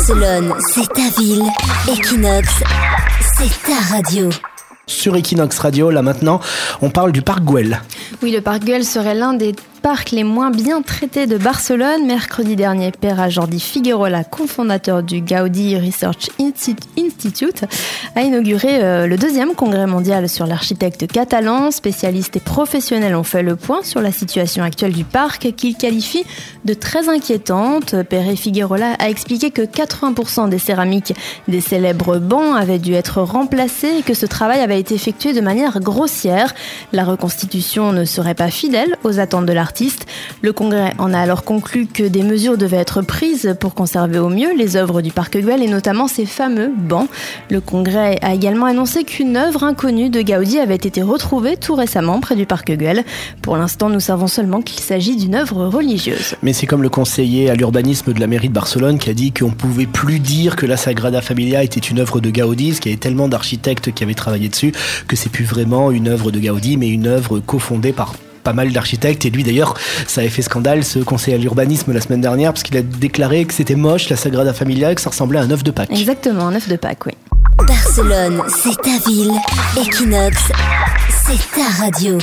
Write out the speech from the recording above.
Barcelone, c'est ta ville. Equinox, c'est ta radio. Sur Equinox Radio, là maintenant, on parle du parc Güell. Oui, le parc Güell serait l'un des parc les moins bien traités de Barcelone. Mercredi dernier, Pera Jordi Figueroa, cofondateur du Gaudi Research Institute, a inauguré euh, le deuxième congrès mondial sur l'architecte catalan. Spécialistes et professionnels ont fait le point sur la situation actuelle du parc qu'il qualifie de très inquiétante. Pere Figueroa a expliqué que 80% des céramiques des célèbres bancs avaient dû être remplacées et que ce travail avait été effectué de manière grossière. La reconstitution ne serait pas fidèle aux attentes de le Congrès en a alors conclu que des mesures devaient être prises pour conserver au mieux les œuvres du parc Güell et notamment ces fameux bancs. Le Congrès a également annoncé qu'une œuvre inconnue de Gaudi avait été retrouvée tout récemment près du parc Güell. Pour l'instant, nous savons seulement qu'il s'agit d'une œuvre religieuse. Mais c'est comme le conseiller à l'urbanisme de la mairie de Barcelone qui a dit qu'on pouvait plus dire que la Sagrada Familia était une œuvre de Gaudi, parce qu'il y avait tellement d'architectes qui avaient travaillé dessus que c'est plus vraiment une œuvre de Gaudi, mais une œuvre cofondée par pas mal d'architectes. Et lui, d'ailleurs, ça avait fait scandale, ce conseiller à l'urbanisme la semaine dernière, parce qu'il a déclaré que c'était moche, la Sagrada Familia, que ça ressemblait à un œuf de Pâques. Exactement, un œuf de Pâques, oui. Barcelone, c'est ta ville. Equinox, c'est ta radio.